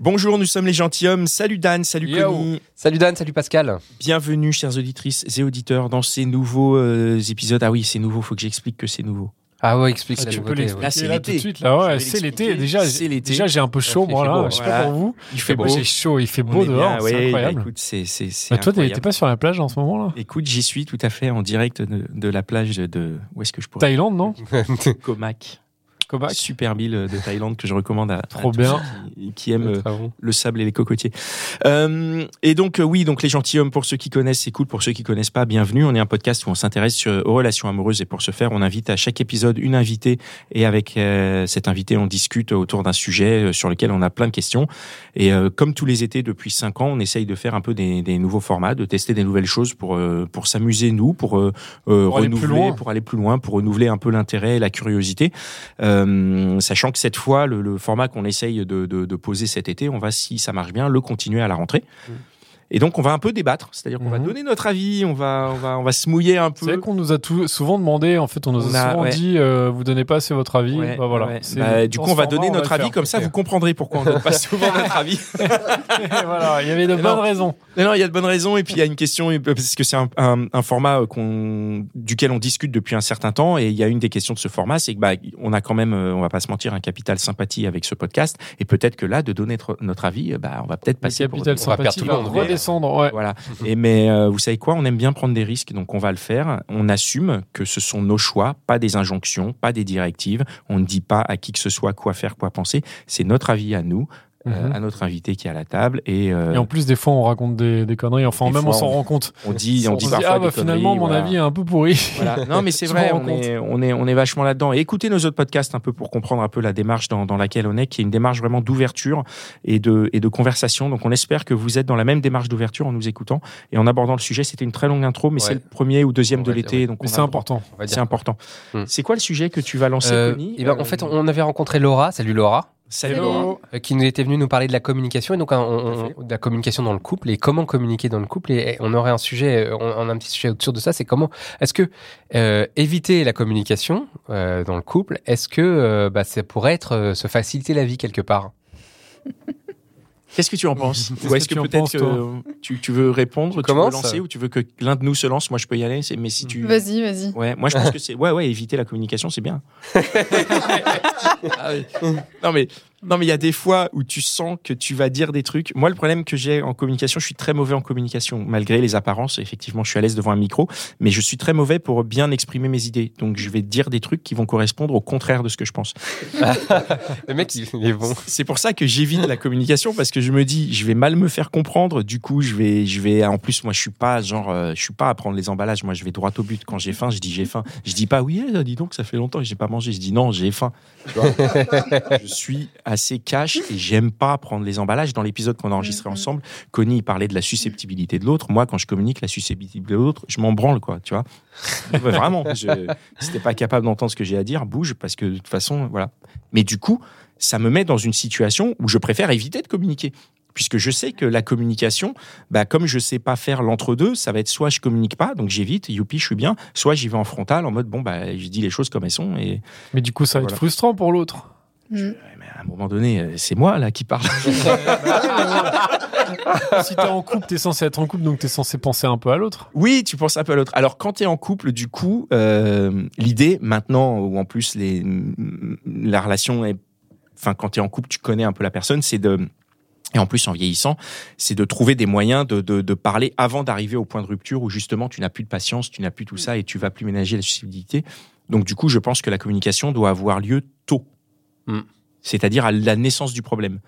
Bonjour, nous sommes les gentilshommes. Salut Dan, salut Yo. Connie. Salut Dan, salut Pascal. Bienvenue, chères auditrices et auditeurs, dans ces nouveaux euh, épisodes. Ah oui, c'est nouveau, faut que j'explique que c'est nouveau. Ah ouais, explique Ah, la tu peux l'expliquer ouais. Là, c'est l'été. tout de suite. Là, ouais, Je vais c'est l'été. Déjà, C'est l'été. déjà j'ai un peu chaud, Il moi, là. beau, je sais voilà. pas pour vous. Il fait beau. J'ai chaud, il fait beau dehors, c'est ouais, bah, incroyable. écoute, c'est c'est c'est Bah, toi, t'es- incroyable. t'es pas sur la plage en ce moment, là Écoute, j'y suis tout à fait en direct de, de la plage de où est-ce que je pourrais Thaïlande, non? Comac. Kobac Super île de Thaïlande que je recommande à, à Trop bien. ceux qui, qui aiment euh, le sable et les cocotiers. Euh, et donc euh, oui, donc les gentilshommes pour ceux qui connaissent, c'est cool. Pour ceux qui connaissent pas, bienvenue. On est un podcast où on s'intéresse aux relations amoureuses et pour ce faire, on invite à chaque épisode une invitée et avec euh, cette invitée, on discute autour d'un sujet euh, sur lequel on a plein de questions. Et euh, comme tous les étés depuis cinq ans, on essaye de faire un peu des, des nouveaux formats, de tester des nouvelles choses pour euh, pour s'amuser nous, pour, euh, euh, aller plus renouveler, loin. pour aller plus loin, pour renouveler un peu l'intérêt et la curiosité. Euh, sachant que cette fois, le, format qu'on essaye de, poser cet été, on va, si ça marche bien, le continuer à la rentrée. Et donc, on va un peu débattre, c'est-à-dire qu'on va Mhm. donner notre avis, on va, on va, on va se mouiller un C'est vrai peu. qu'on nous a tout- souvent demandé, en fait, on nous On a, souvent ouais. dit, euh, vous donnez pas assez votre avis. Ouais, bah voilà. ouais. Bah, du coup, on va donner va notre avis, faire. comme ça, vous comprendrez pourquoi on donne pas souvent notre avis. Voilà, il y avait de bonnes raisons. Non, il y a de bonnes raisons. Et puis, il y a une question, parce que c'est un, un, un format euh, qu'on, duquel on discute depuis un certain temps. Et il y a une des questions de ce format, c'est que, bah, on a quand même, euh, on va pas se mentir, un capital sympathie avec ce podcast. Et peut-être que là, de donner notre, notre avis, euh, bah, on va peut-être passer pour on va perdre tout le monde. Redescendre. Ouais. Voilà. Et mais euh, vous savez quoi? On aime bien prendre des risques, donc on va le faire. On assume que ce sont nos choix, pas des injonctions, pas des directives. On ne dit pas à qui que ce soit quoi faire, quoi penser. C'est notre avis à nous, euh, Mhm. à notre invité qui est à la table, et, euh, Et en plus, des fois, on raconte des, des conneries. Enfin, Des même fois, on s'en rend compte. on dit, on On dit parfois ah bah des finalement, mon voilà. avis est un peu pourri. Voilà. Non, mais c'est vrai, on est, on, est, on est vachement là-dedans. Et écoutez nos autres podcasts un peu pour comprendre un peu la démarche dans, dans laquelle on est, qui est une démarche vraiment d'ouverture et de, et de conversation. Donc on espère que vous êtes dans la même démarche d'ouverture en nous écoutant et en abordant le sujet. C'était une très longue intro, mais Ouais. c'est le premier ou deuxième On de l'été. ouais. donc c'est important. C'est important. Hmm. C'est quoi le sujet que tu vas lancer, Euh, Connie eh ben, Euh, en fait, on, on avait rencontré Laura. Salut Laura. Salut. Laurent. euh, qui nous était venue nous parler de la communication. Et donc on- on- de la communication dans le couple et comment communiquer dans le couple. Et on aurait un sujet euh, on, on a un petit sujet autour de ça. C'est comment est-ce que euh, éviter la communication euh, dans le couple est-ce que euh, bah, ça pourrait être euh, se faciliter la vie quelque part? Qu'est-ce que tu en penses Ou est-ce que peut-être que toi tu, tu veux répondre, tu, veux lancer ou tu veux que l'un de nous se lance? Moi, je peux y aller. Mais si tu, Vas-y, vas-y. Ouais, moi je pense que c'est ouais ouais éviter la communication c'est bien. Ah oui. Non mais non mais il y a des fois où tu sens que tu vas dire des trucs. Moi le problème que j'ai en communication, je suis très mauvais en communication malgré les apparences. Effectivement, je suis à l'aise devant un micro, mais je suis très mauvais pour bien exprimer mes idées. Donc je vais dire des trucs qui vont correspondre au contraire de ce que je pense. le mec il, est bon C'est pour ça que j'évite la communication parce que je me dis je vais mal me faire comprendre. Du coup, je vais je vais en plus moi je suis pas genre euh, je suis pas à prendre les emballages. Moi je vais droit au but. Quand j'ai faim, je dis j'ai faim. Je dis pas oui, eh, dis donc ça fait longtemps que j'ai pas mangé. Je dis non, j'ai faim. Je suis assez cash et j'aime pas prendre les emballages. Dans l'épisode qu'on a enregistré Mhm. ensemble, Connie il parlait de la susceptibilité de l'autre. Moi, quand je communique la susceptibilité de l'autre, je m'en branle quoi. Tu vois Vraiment. Je, si t'es pas capable d'entendre ce que j'ai à dire, bouge parce que de toute façon voilà. Mais du coup, ça me met dans une situation où je préfère éviter de communiquer. Puisque je sais que la communication, bah, comme je sais pas faire l'entre-deux, ça va être soit je communique pas, donc j'évite, youpi, je suis bien, soit j'y vais en frontal en mode bon, bah, je dis les choses comme elles sont. Et Mais du coup, ça va Voilà. être frustrant pour l'autre. Mm. Mais à un moment donné, euh, c'est moi là qui parle. si t'es en couple, t'es censé être en couple, donc t'es censé penser un peu à l'autre. Oui, tu penses un peu à l'autre. Alors, quand tu es en couple, du coup, euh, l'idée maintenant, où en plus les, la relation est. Enfin, quand tu es en couple, tu connais un peu la personne, c'est de. Et en plus, en vieillissant, c'est de trouver des moyens de, de, de parler avant d'arriver au point de rupture où justement tu n'as plus de patience, tu n'as plus tout ça et tu vas plus ménager la susceptibilité. Donc, du coup, je pense que la communication doit avoir lieu tôt. Mm. C'est-à-dire à la naissance du problème.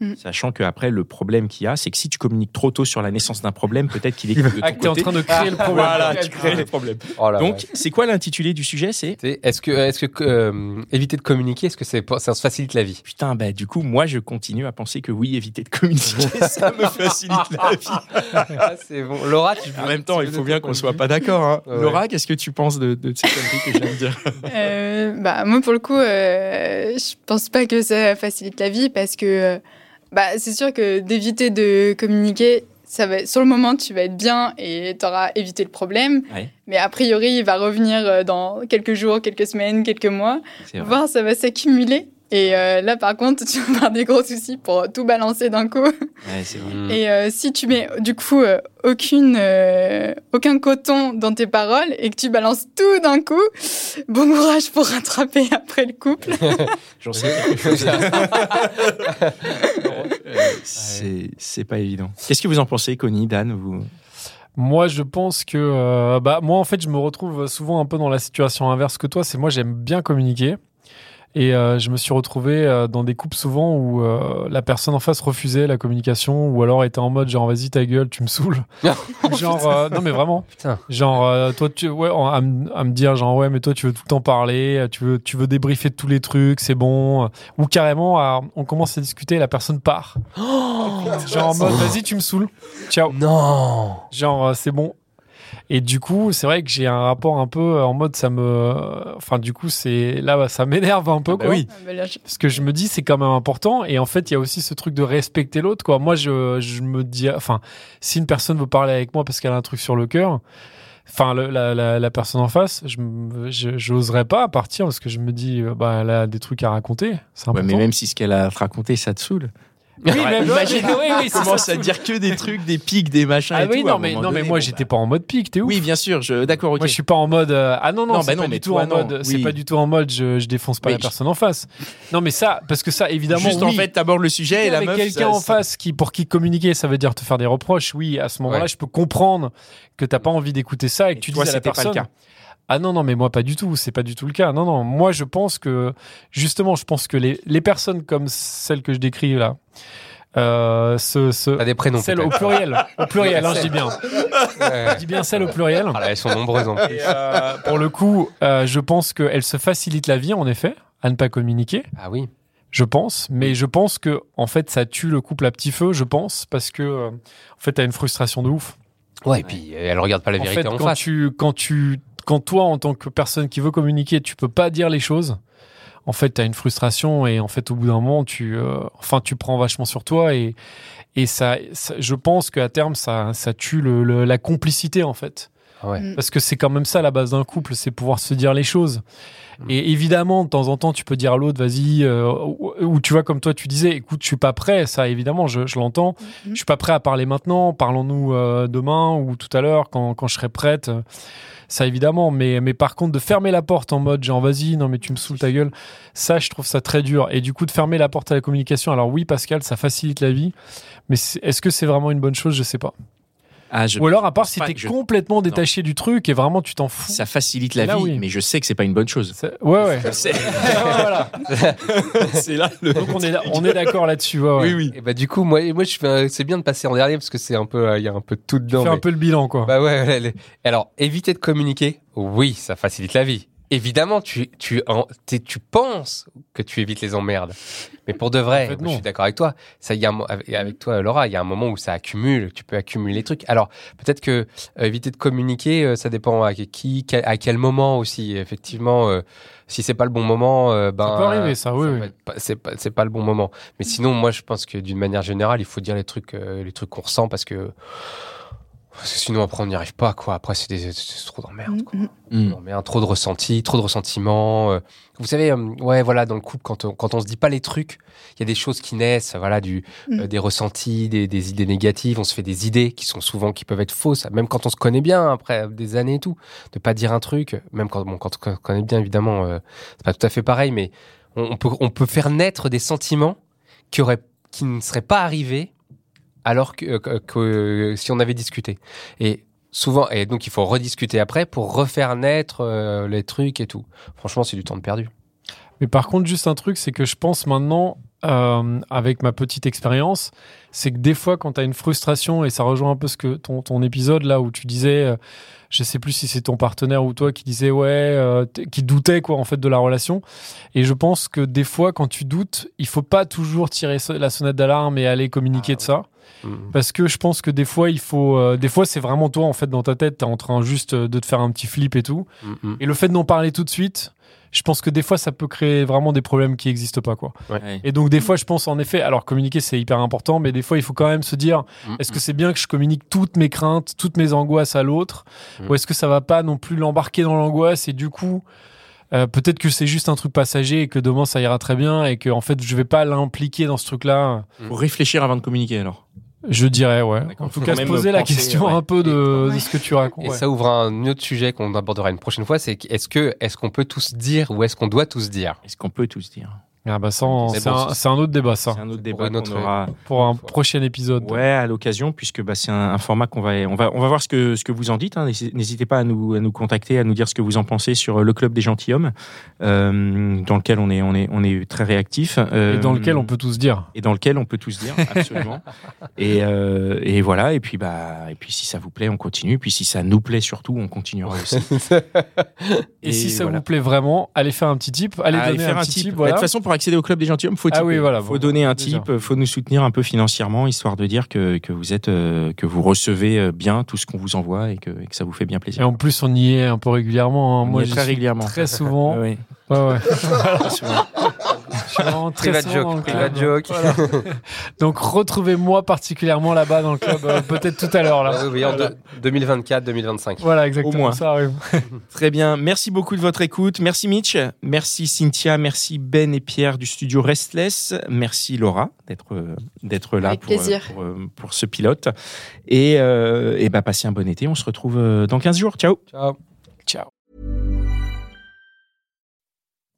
Mm. Sachant qu'après, le problème qu'il y a, c'est que si tu communiques trop tôt sur la naissance d'un problème, peut-être qu'il est Il Ah, que t'es en train de créer le problème. Voilà, tu crées les problèmes. Oh Donc, c'est quoi l'intitulé du sujet C'est Est-ce que, est-ce que euh, éviter de communiquer, est-ce que c'est, ça se facilite la vie? Putain, bah du coup, moi, je continue à penser que oui, éviter de communiquer, ça me facilite la vie. Ah, C'est bon. Laura, tu En même temps, il faut bien qu'on soit pas d'accord. Hein. Ouais. Laura, qu'est-ce que tu penses de, de cette connerie que je viens de dire? Euh, bah, moi, pour le coup, euh, je pense pas que ça facilite la vie parce que euh, bah, c'est sûr que d'éviter de communiquer, ça va, sur le moment, tu vas être bien et tu auras évité le problème. Ouais. Mais a priori, il va revenir euh, dans quelques jours, quelques semaines, quelques mois. Voir, ça va s'accumuler. Et euh, là, par contre, tu vas avoir des gros soucis pour tout balancer d'un coup. Ouais, c'est vrai. Mm. Et euh, si tu mets du coup euh, aucune, euh, aucun coton dans tes paroles et que tu balances tout d'un coup, bon courage pour rattraper après le couple. J'en sais quelque chose. Euh, c'est c'est pas évident. Qu'est-ce que vous en pensez, Connie, Dan vous... Moi, je pense que, euh, bah, moi, en fait, je me retrouve souvent un peu dans la situation inverse que toi. C'est moi, j'aime bien communiquer. Et euh, je me suis retrouvé euh, dans des couples souvent où euh, la personne en face refusait la communication ou alors était en mode genre vas-y ta gueule, tu me saoules. genre euh, non mais vraiment. Putain. Genre euh, toi tu ouais en- à, me- à me dire genre ouais mais toi tu veux tout le temps parler, tu veux tu veux débriefer de tous les trucs, c'est bon ou carrément à- on commence à discuter et la personne part. genre en mode vas-y tu me saoules. Ciao. Non. Genre, euh, c'est bon. Et du coup, c'est vrai que j'ai un rapport un peu euh, en mode ça me. Enfin, du coup, c'est là, bah, ça m'énerve un peu, Ah bah quoi. oui. Ah, Parce que je me dis, c'est quand même important. Et en fait, il y a aussi ce truc de respecter l'autre, quoi. Moi, je, je me dis. Enfin, si une personne veut parler avec moi parce qu'elle a un truc sur le cœur. Enfin, le- la, la, la personne en face, je j'oserais pas partir parce que je me dis, bah, elle a des trucs à raconter. Ouais, mais même si ce qu'elle a à te raconter, ça te saule. Oui, oui, c'est commence ça. à dire que des trucs, des pics, des machins Ah et oui, tout. à non, mais, moment non, mais donné, moi, bon, j'étais bah. pas en mode pique, t'es ouf. Oui, bien sûr, je... d'accord, ok. Moi, je suis pas en mode. euh, ah non, non, Non, c'est bah pas du tout toi, en non. mode. C'est Oui. pas du tout en mode. Je, je défonce pas Oui, la je- personne en face. Non, mais ça, parce que ça, évidemment. Juste oui, en fait, t'abordes le sujet et la avec meuf. quelqu'un ça- en ça- face qui, pour qui communiquer, ça veut dire te faire des reproches. Oui, à ce moment-là, Ouais. je peux comprendre que t'as pas envie d'écouter ça et que Et tu toi, dises à la c'était pas le personne. cas. Ah non, non, mais moi pas du tout, c'est pas du tout le cas. Non, non, moi je pense que, justement, je pense que les, les personnes comme celles que je décris là, euh, ce, ce, T'as des prénoms. celles au pluriel, au pluriel, hein, je dis bien. Ouais. Je dis bien celles au pluriel. Ah là, elles sont nombreuses en plus. Et, euh, pour le coup, euh, je pense qu'elle se facilite la vie, en effet, à ne pas communiquer. Ah oui. Je pense, mais je pense que en fait, ça tue le couple à petit feu. Je pense parce que euh, en fait, t'as une frustration de ouf. Ouais, et puis elle regarde pas la En vérité fait, en quand face. tu, quand tu, quand toi, en tant que personne qui veut communiquer, tu peux pas dire les choses. En fait, t'as une frustration et en fait, au bout d'un moment, tu, euh, enfin, tu prends vachement sur toi et et ça, je pense qu'à terme, ça, ça tue la complicité en fait. Ouais. Mm. Parce que c'est quand même ça la base d'un couple, c'est pouvoir se dire les choses. Et évidemment, de temps en temps, tu peux dire à l'autre, vas-y, euh, ou, ou tu vois, comme toi, tu disais, écoute, je suis pas prêt, ça évidemment, je, je l'entends. Mhm. Je suis pas prêt à parler maintenant, parlons-nous euh, demain ou tout à l'heure quand, quand je serai prête. euh, Ça évidemment, mais, mais par contre, de fermer la porte en mode genre, vas-y, non, mais tu me saoules ta gueule, ça, je trouve ça très dur. Et du coup, de fermer la porte à la communication, alors oui, Pascal, ça facilite la vie, mais est-ce que c'est vraiment une bonne chose? Je sais pas. Ah, je- Ou alors, à part si t'es je- complètement détaché du truc et vraiment tu t'en fous. Ça facilite la Là, vie, oui. mais je sais que c'est pas une bonne chose. C'est- Ouais, ouais. Je sais. voilà. c'est là le. Donc on est, on est d'accord là-dessus. Ouais, ouais. Oui, oui. Et bah du coup, moi, moi, je fais, un- c'est bien de passer en dernier parce que c'est un peu, euh, il y a un peu de tout dedans. Fais mais- un peu le bilan, quoi. Bah ouais, ouais, les- Alors, éviter de communiquer, oui, ça facilite la vie. Évidemment, tu, tu, en- tu penses que tu évites les emmerdes. Mais pour de vrai, En fait, je suis d'accord avec toi. Ça, y a avec toi, Laura, il y a un moment où ça accumule. Tu peux accumuler les trucs. Alors, peut-être que euh, éviter de communiquer, euh, ça dépend à qui, quel- à quel moment aussi. Effectivement, euh, si c'est pas le bon moment, ben. peut arriver, ça, oui, oui. C'est pas, pas le bon moment. Mais sinon, moi, je pense que d'une manière générale, il faut dire les trucs, les trucs qu'on ressent parce que. Parce que Sinon, après, on n'y arrive pas, quoi. Après, c'est des- trop d'emmerde, quoi. Mm, mm. Mm. Non, mais un trop de ressenti, trop de ressentiments. euh. Vous savez, euh, ouais, voilà, dans le couple, quand on, quand on se dit pas les trucs, il y a des choses qui naissent, voilà, du, Mm. euh, des ressentis, des, des idées négatives. On se fait des idées qui sont souvent, qui peuvent être fausses, même quand on se connaît bien, après des années et tout. De pas dire un truc, même quand, bon, quand on se connaît bien, évidemment, euh, c'est pas tout à fait pareil, mais on, on peut, on peut faire naître des sentiments qui auraient, qui ne seraient pas arrivés alors que, que- que si on avait discuté. Et souvent, et donc il faut rediscuter après pour refaire naître euh, les trucs et tout. Franchement, c'est du temps de perdu. Mais par contre, juste un truc, c'est que je pense maintenant, euh, avec ma petite expérience, c'est que des fois, quand tu as une frustration, et ça rejoint un peu ce que ton, ton épisode là où tu disais, euh, je sais plus si c'est ton partenaire ou toi qui disait ouais, euh, qui doutait quoi en fait de la relation. Et je pense que des fois, quand tu doutes, il faut pas toujours tirer la sonnette d'alarme et aller communiquer de ça. Mhm. Parce que je pense que des fois, il faut, euh, des fois, c'est vraiment toi en fait dans ta tête, t'es en train juste euh, de te faire un petit flip et tout. Mhm. Et le fait d'en parler tout de suite, je pense que des fois, ça peut créer vraiment des problèmes qui n'existent pas, quoi. Ouais. Et donc, des fois, je pense en effet, alors communiquer, c'est hyper important, mais des fois, il faut quand même se dire, est-ce que c'est bien que je communique toutes mes craintes, toutes mes angoisses à l'autre, ou est-ce que ça va pas non plus l'embarquer dans l'angoisse et du coup, euh, peut-être que c'est juste un truc passager et que demain ça ira très bien et que en fait je vais pas l'impliquer dans ce truc-là. Faut réfléchir avant de communiquer alors. Je dirais ouais. En tout Faut cas, se poser la penser, question ouais. un peu de, ce que tu racontes. Et ouais. ça ouvre un autre sujet qu'on abordera une prochaine fois, c'est est-ce que est-ce qu'on peut tous dire ou est-ce qu'on doit tous dire? Est-ce qu'on peut tous dire? Ah bah c'est un, autre débat ça. C'est un autre Pour débat aura. Pour un prochain épisode. Ouais, à l'occasion, puisque bah, c'est un, un format qu'on va, on va, on va voir ce que, ce que vous en dites. hein. N'hési- N'hésitez pas à nous, à nous contacter, à nous dire ce que vous en pensez sur le club des gentilshommes, euh, dans lequel on est, on est, on est très réactif. euh, Et dans lequel on peut tous dire. et dans lequel on peut tous dire absolument. et, euh, et voilà. Et puis bah, et puis si ça vous plaît, on continue. Puis si ça nous plaît surtout, on continuera aussi. Et, si ça voilà. vous plaît vraiment, allez faire un petit tip. Allez donner faire un petit tip. Bah, voilà. De toute façon, pour accéder au club des gentilshommes, faut Ah tiper. oui, voilà, faut bon, donner un déjà. tip, faut nous soutenir un peu financièrement, histoire de dire que, que vous êtes, euh, que vous recevez euh, bien tout ce qu'on vous envoie et que, et que ça vous fait bien Et plaisir. en plus, on y est un peu régulièrement. hein. Y Moi, est très régulièrement. Très souvent. Ouais, ouais. Ouais, vraiment très Private joke, le private club. joke. Voilà. Donc retrouvez-moi particulièrement là-bas dans le club, euh, peut-être tout à l'heure là. Ah oui, en Voilà. deux- 2024, 2025. Voilà, exactement. Au moins. Ça arrive. Très bien. Merci beaucoup de votre écoute. Merci Mitch. Merci Cynthia. Merci Ben et Pierre du studio Restless. Merci Laura d'être euh, d'être là pour, euh, pour, pour ce pilote. Et, euh, et bah, passez un bon été. On se retrouve dans 15 jours. Ciao. Ciao.